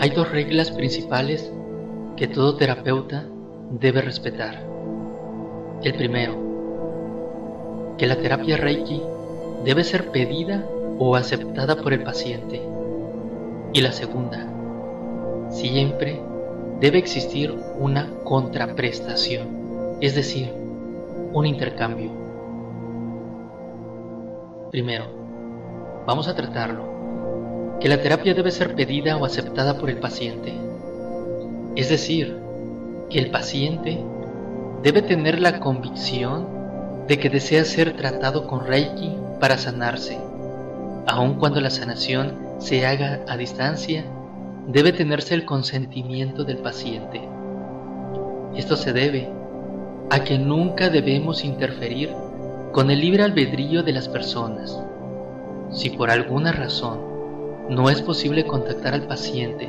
Hay dos reglas principales que todo terapeuta debe respetar. El primero, que la terapia Reiki debe ser pedida o aceptada por el paciente. Y la segunda, siempre debe existir una contraprestación, es decir, un intercambio. Primero, vamos a tratarlo, que la terapia debe ser pedida o aceptada por el paciente. Es decir, que el paciente debe tener la convicción de que desea ser tratado con Reiki para sanarse. Aun cuando la sanación se haga a distancia, debe tenerse el consentimiento del paciente. Esto se debe a que nunca debemos interferir con el libre albedrío de las personas. Si por alguna razón no es posible contactar al paciente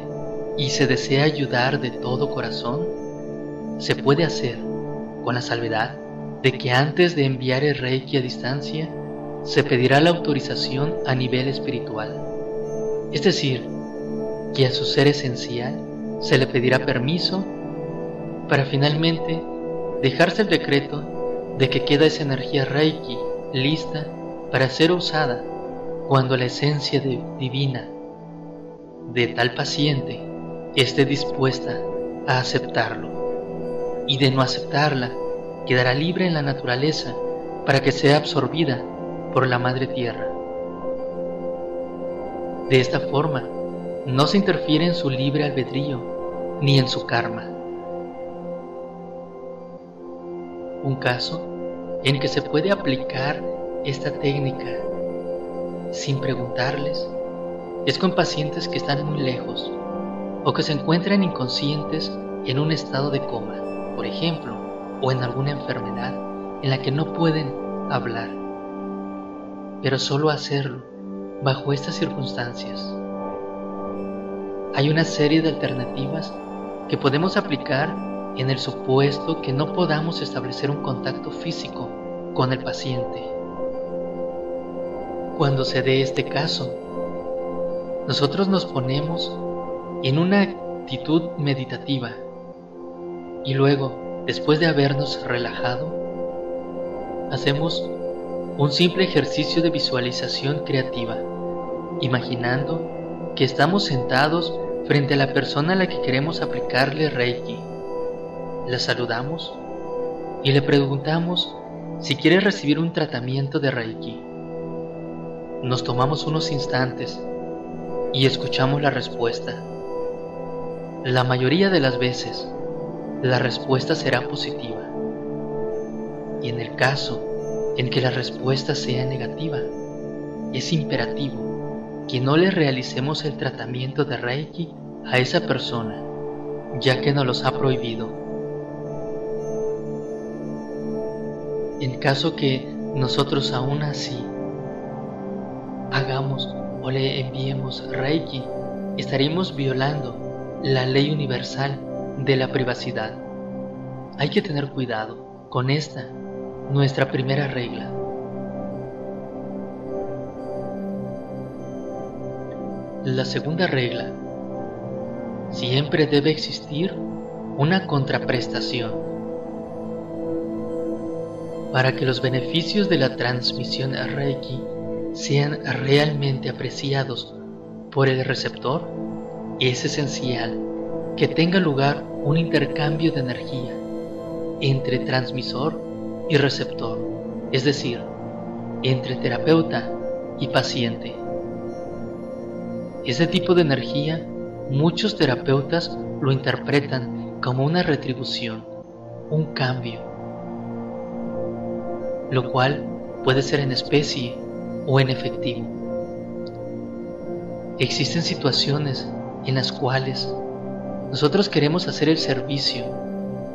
y se desea ayudar de todo corazón, se puede hacer con la salvedad de que antes de enviar el Reiki a distancia, se pedirá la autorización a nivel espiritual. Es decir, que a su ser esencial se le pedirá permiso para finalmente dejarse el decreto de que queda esa energía Reiki lista para ser usada cuando la esencia divina de tal paciente esté dispuesta a aceptarlo y de no aceptarla quedará libre en la naturaleza para que sea absorbida por la Madre Tierra. De esta forma, no se interfiere en su libre albedrío ni en su karma. Un caso en que se puede aplicar esta técnica sin preguntarles es con pacientes que están muy lejos o que se encuentran inconscientes en un estado de coma, por ejemplo, o en alguna enfermedad en la que no pueden hablar, pero solo hacerlo bajo estas circunstancias. Hay una serie de alternativas que podemos aplicar en el supuesto que no podamos establecer un contacto físico con el paciente. Cuando se dé este caso, nosotros nos ponemos en una actitud meditativa y luego Después de habernos relajado, hacemos un simple ejercicio de visualización creativa, imaginando que estamos sentados frente a la persona a la que queremos aplicarle Reiki. La saludamos y le preguntamos si quiere recibir un tratamiento de Reiki. Nos tomamos unos instantes y escuchamos la respuesta. La mayoría de las veces, la respuesta será positiva. Y en el caso en que la respuesta sea negativa, es imperativo que no le realicemos el tratamiento de Reiki a esa persona, ya que nos los ha prohibido. En caso que nosotros aún así hagamos o le enviemos Reiki, estaremos violando la ley universal de la privacidad. Hay que tener cuidado con esta, nuestra primera regla. La segunda regla. Siempre debe existir una contraprestación. Para que los beneficios de la transmisión Reiki sean realmente apreciados por el receptor, es esencial que tenga lugar un intercambio de energía entre transmisor y receptor, es decir, entre terapeuta y paciente. Ese tipo de energía muchos terapeutas lo interpretan como una retribución, un cambio, lo cual puede ser en especie o en efectivo. Existen situaciones en las cuales nosotros queremos hacer el servicio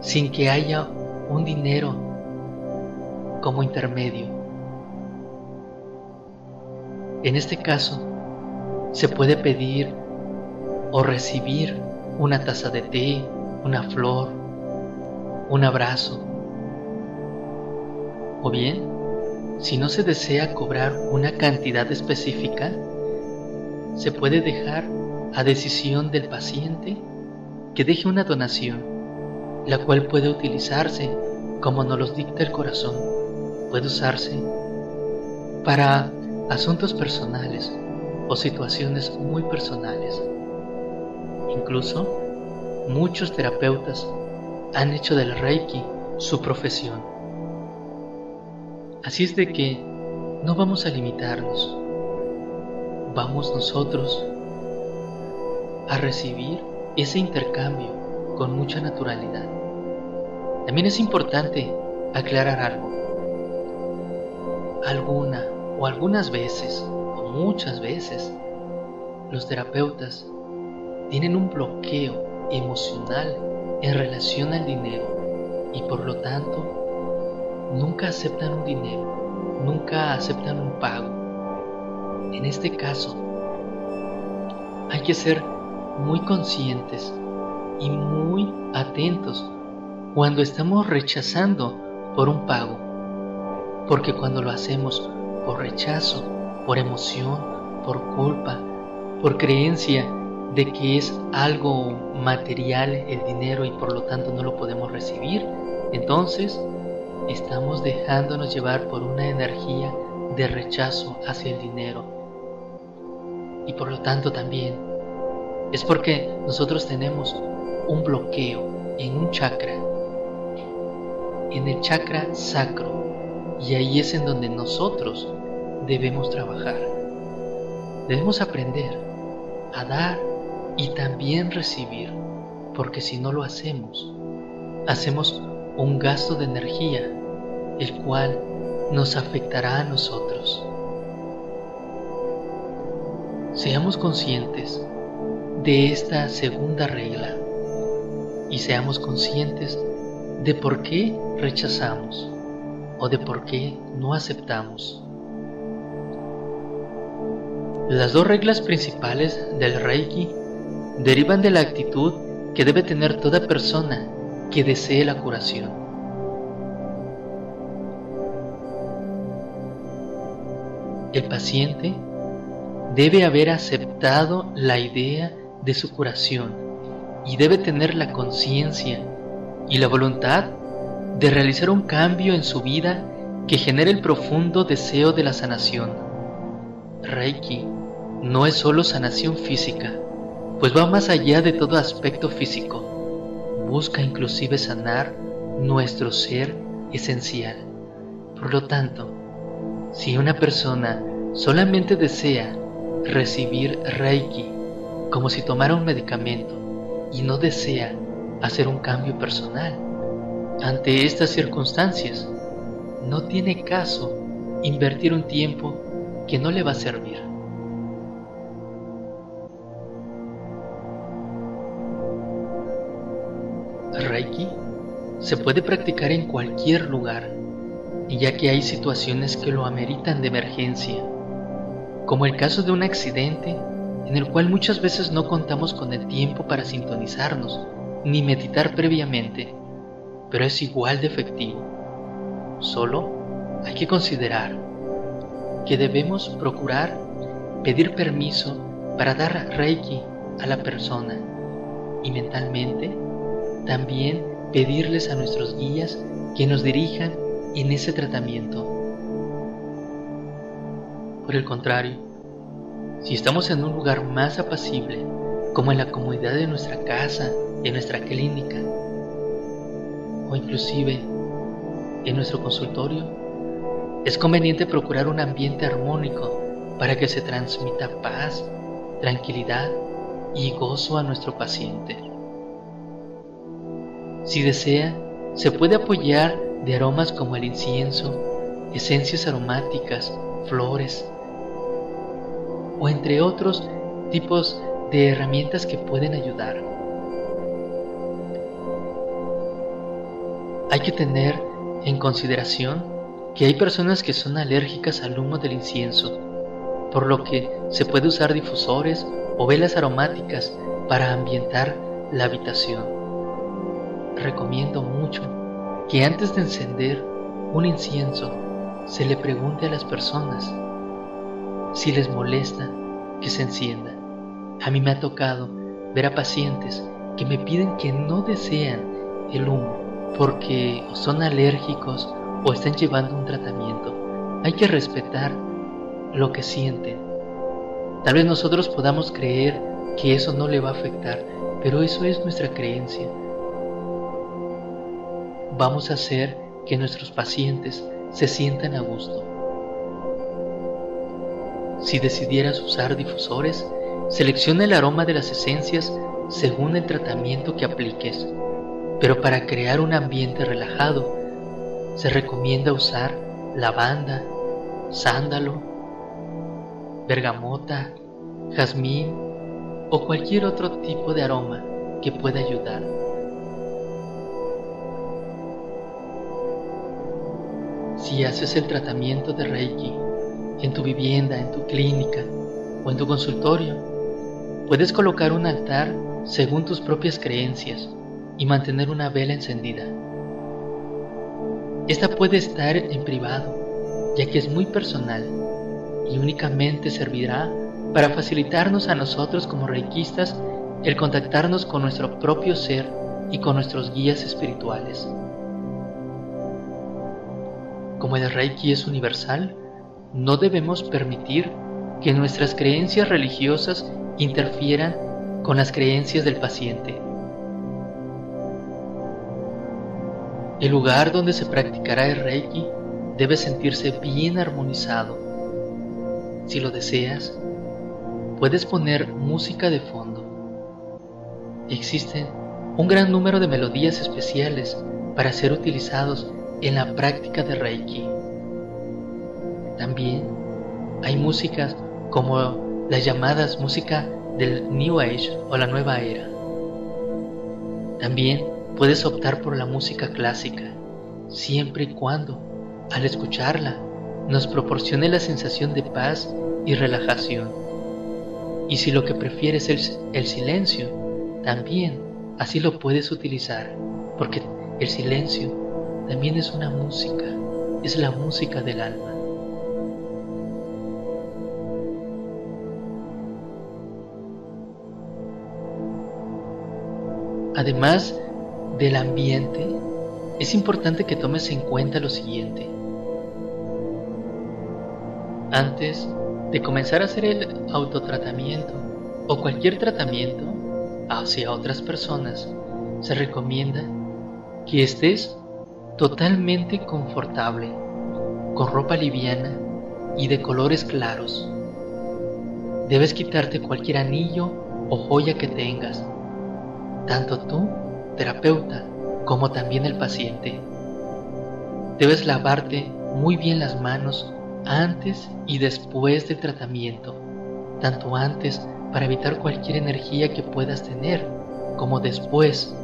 sin que haya un dinero como intermedio. En este caso, se puede pedir o recibir una taza de té, una flor, un abrazo. O bien, si no se desea cobrar una cantidad específica, se puede dejar a decisión del paciente que deje una donación, la cual puede utilizarse como nos los dicta el corazón, puede usarse para asuntos personales o situaciones muy personales. Incluso muchos terapeutas han hecho del Reiki su profesión. Así es de que no vamos a limitarnos, vamos nosotros a recibir ese intercambio con mucha naturalidad. También es importante aclarar algo. Alguna o algunas veces, o muchas veces, los terapeutas tienen un bloqueo emocional en relación al dinero y por lo tanto nunca aceptan un dinero, nunca aceptan un pago. En este caso, hay que ser muy conscientes y muy atentos cuando estamos rechazando por un pago, porque cuando lo hacemos por rechazo, por emoción, por culpa, por creencia de que es algo material el dinero y por lo tanto no lo podemos recibir, entonces estamos dejándonos llevar por una energía de rechazo hacia el dinero. Y por lo tanto también es porque nosotros tenemos un bloqueo en un chakra, en el chakra sacro, y ahí es en donde nosotros debemos trabajar. Debemos aprender a dar y también recibir, porque si no lo hacemos, hacemos un gasto de energía, el cual nos afectará a nosotros. Seamos conscientes de esta segunda regla y seamos conscientes de por qué rechazamos o de por qué no aceptamos. Las dos reglas principales del Reiki derivan de la actitud que debe tener toda persona que desee la curación. El paciente debe haber aceptado la idea de su curación y debe tener la conciencia y la voluntad de realizar un cambio en su vida que genere el profundo deseo de la sanación. Reiki no es solo sanación física, pues va más allá de todo aspecto físico. Busca inclusive sanar nuestro ser esencial. Por lo tanto, si una persona solamente desea recibir Reiki como si tomara un medicamento y no desea hacer un cambio personal, ante estas circunstancias, no tiene caso invertir un tiempo que no le va a servir. Reiki se puede practicar en cualquier lugar, ya que hay situaciones que lo ameritan de emergencia, como el caso de un accidente en el cual muchas veces no contamos con el tiempo para sintonizarnos ni meditar previamente, pero es igual de efectivo. Solo hay que considerar que debemos procurar pedir permiso para dar reiki a la persona y mentalmente también pedirles a nuestros guías que nos dirijan en ese tratamiento. Por el contrario, si estamos en un lugar más apacible, como en la comodidad de nuestra casa, en nuestra clínica, o inclusive en nuestro consultorio, es conveniente procurar un ambiente armónico para que se transmita paz, tranquilidad y gozo a nuestro paciente. Si desea, se puede apoyar de aromas como el incienso, esencias aromáticas, flores, o entre otros tipos de herramientas que pueden ayudar. Hay que tener en consideración que hay personas que son alérgicas al humo del incienso, por lo que se puede usar difusores o velas aromáticas para ambientar la habitación recomiendo mucho que antes de encender un incienso se le pregunte a las personas si les molesta que se encienda A mí me ha tocado ver a pacientes que me piden que no desean el humo porque son alérgicos o están llevando un tratamiento. Hay que respetar lo que sienten. Tal vez nosotros podamos creer que eso no le va a afectar, pero eso es nuestra creencia. Vamos a hacer que nuestros pacientes se sientan a gusto. Si decidieras usar difusores, selecciona el aroma de las esencias según el tratamiento que apliques, pero para crear un ambiente relajado, se recomienda usar lavanda, sándalo, bergamota, jazmín o cualquier otro tipo de aroma que pueda ayudar. Si haces el tratamiento de Reiki en tu vivienda, en tu clínica o en tu consultorio, puedes colocar un altar según tus propias creencias y mantener una vela encendida. Esta puede estar en privado, ya que es muy personal y únicamente servirá para facilitarnos a nosotros como reikistas el contactarnos con nuestro propio ser y con nuestros guías espirituales. Como el reiki es universal, no debemos permitir que nuestras creencias religiosas interfieran con las creencias del paciente. El lugar donde se practicará el Reiki debe sentirse bien armonizado. Si lo deseas, puedes poner música de fondo. Existen un gran número de melodías especiales para ser utilizados en la práctica de Reiki. También hay músicas como las llamadas música del New Age o la nueva era. También puedes optar por la música clásica, siempre y cuando, al escucharla, nos proporcione la sensación de paz y relajación. Y si lo que prefieres es el silencio, también así lo puedes utilizar, porque el silencio también es una música, es la música del alma. Además del ambiente, es importante que tomes en cuenta lo siguiente. Antes de comenzar a hacer el autotratamiento o cualquier tratamiento hacia otras personas, se recomienda que estés totalmente confortable, con ropa liviana y de colores claros. Debes quitarte cualquier anillo o joya que tengas tanto tú, terapeuta, como también el paciente. Debes lavarte muy bien las manos antes y después del tratamiento, tanto antes para evitar cualquier energía que puedas tener, como después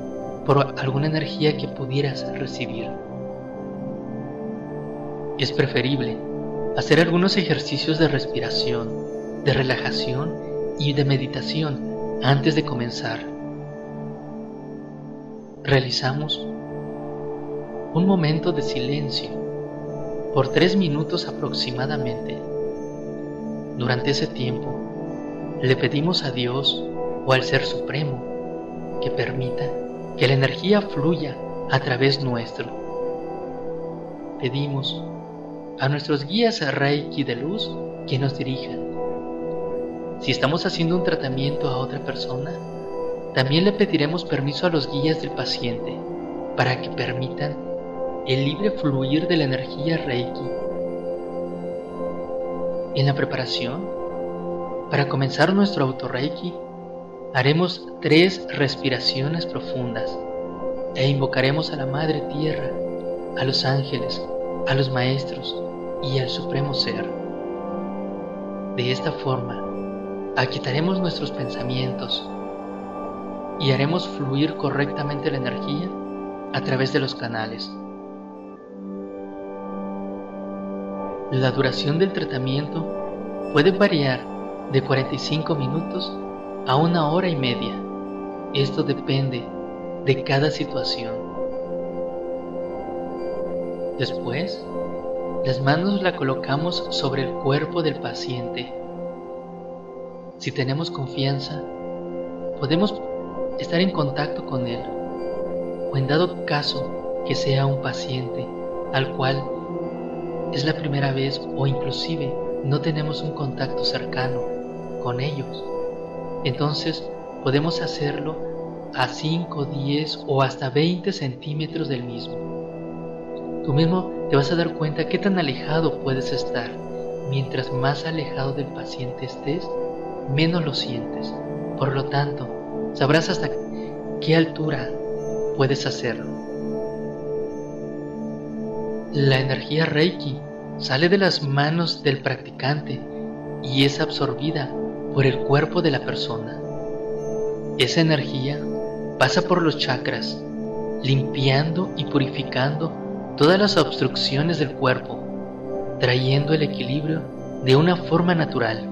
por alguna energía que pudieras recibir. Es preferible hacer algunos ejercicios de respiración, de relajación y de meditación antes de comenzar realizamos un momento de silencio por tres minutos aproximadamente. Durante ese tiempo, le pedimos a Dios o al Ser Supremo que permita que la energía fluya a través nuestro. Pedimos a nuestros guías a Reiki de luz que nos dirijan. Si estamos haciendo un tratamiento a otra persona, también le pediremos permiso a los guías del paciente para que permitan el libre fluir de la energía Reiki. En la preparación, para comenzar nuestro auto Reiki, haremos tres respiraciones profundas e invocaremos a la Madre Tierra, a los ángeles, a los maestros y al Supremo Ser. De esta forma, aquitaremos nuestros pensamientos, y haremos fluir correctamente la energía a través de los canales. La duración del tratamiento puede variar de 45 minutos a una hora y media. Esto depende de cada situación. Después, las manos la colocamos sobre el cuerpo del paciente. si tenemos confianza, podemos estar en contacto con él, o en dado caso que sea un paciente al cual es la primera vez o inclusive no tenemos un contacto cercano con ellos, entonces podemos hacerlo a 5, 10 o hasta 20 centímetros del mismo. Tú mismo te vas a dar cuenta qué tan alejado puedes estar. Mientras más alejado del paciente estés, menos lo sientes. Por lo tanto, sabrás hasta qué altura puedes hacerlo. La energía Reiki sale de las manos del practicante y es absorbida por el cuerpo de la persona. Esa energía pasa por los chakras, limpiando y purificando todas las obstrucciones del cuerpo, trayendo el equilibrio de una forma natural.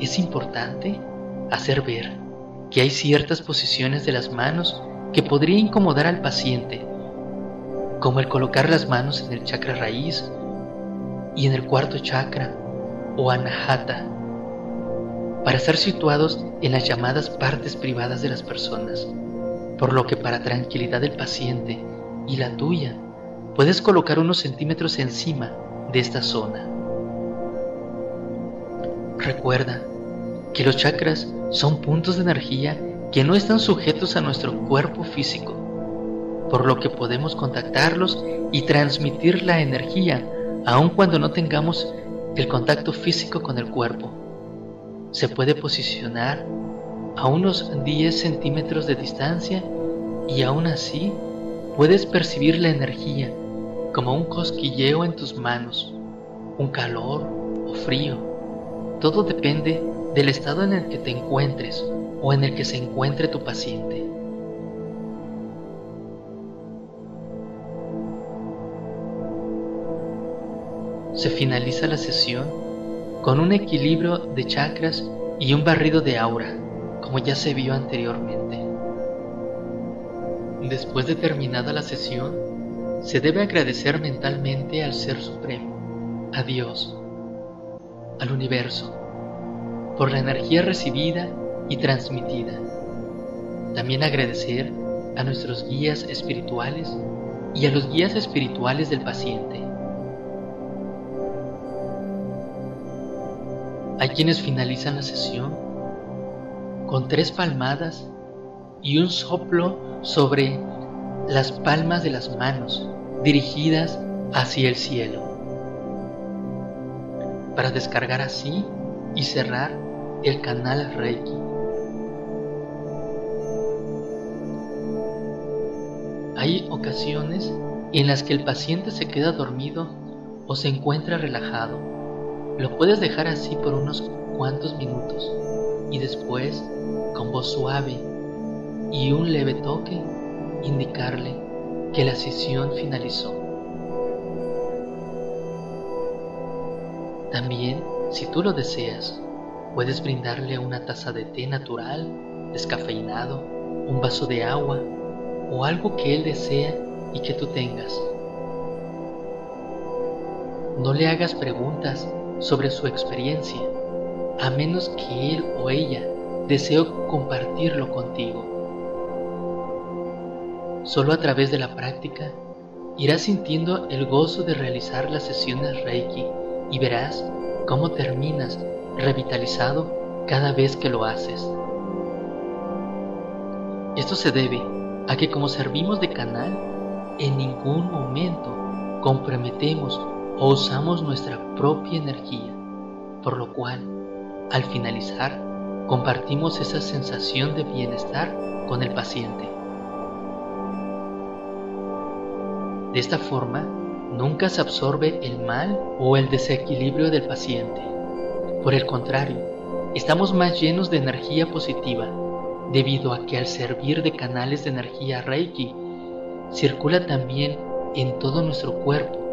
Es importante hacer ver que hay ciertas posiciones de las manos que podría incomodar al paciente, como el colocar las manos en el chakra raíz y en el cuarto chakra o anahata, para estar situados en las llamadas partes privadas de las personas, por lo que para tranquilidad del paciente y la tuya, puedes colocar unos centímetros encima de esta zona. Recuerda que los chakras son puntos de energía que no están sujetos a nuestro cuerpo físico, por lo que podemos contactarlos y transmitir la energía aun cuando no tengamos el contacto físico con el cuerpo. Se puede posicionar a unos 10 centímetros de distancia y aún así puedes percibir la energía como un cosquilleo en tus manos, un calor o frío. Todo depende del estado en el que te encuentres o en el que se encuentre tu paciente. Se finaliza la sesión con un equilibrio de chakras y un barrido de aura, como ya se vio anteriormente. Después de terminada la sesión, se debe agradecer mentalmente al Ser Supremo, a Dios, al universo, por la energía recibida y transmitida. También agradecer a nuestros guías espirituales y a los guías espirituales del paciente. Hay quienes finalizan la sesión con tres palmadas y un soplo sobre las palmas de las manos dirigidas hacia el cielo, para descargar así y cerrar el canal Reiki. Hay ocasiones en las que el paciente se queda dormido o se encuentra relajado. Lo puedes dejar así por unos cuantos minutos y después, con voz suave y un leve toque, indicarle que la sesión finalizó. También, si tú lo deseas, puedes brindarle una taza de té natural, descafeinado, un vaso de agua o algo que él desea y que tú tengas. No le hagas preguntas sobre su experiencia, a menos que él o ella desee compartirlo contigo. Solo a través de la práctica irás sintiendo el gozo de realizar las sesiones Reiki y verás cómo terminas revitalizado cada vez que lo haces. Esto se debe a que como servimos de canal, en ningún momento comprometemos o usamos nuestra propia energía, por lo cual, al finalizar, compartimos esa sensación de bienestar con el paciente. De esta forma, nunca se absorbe el mal o el desequilibrio del paciente. Por el contrario, estamos más llenos de energía positiva, debido a que al servir de canales de energía Reiki, circula también en todo nuestro cuerpo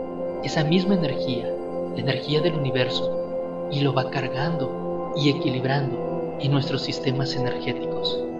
esa misma energía, la energía del universo, y lo va cargando y equilibrando en nuestros sistemas energéticos.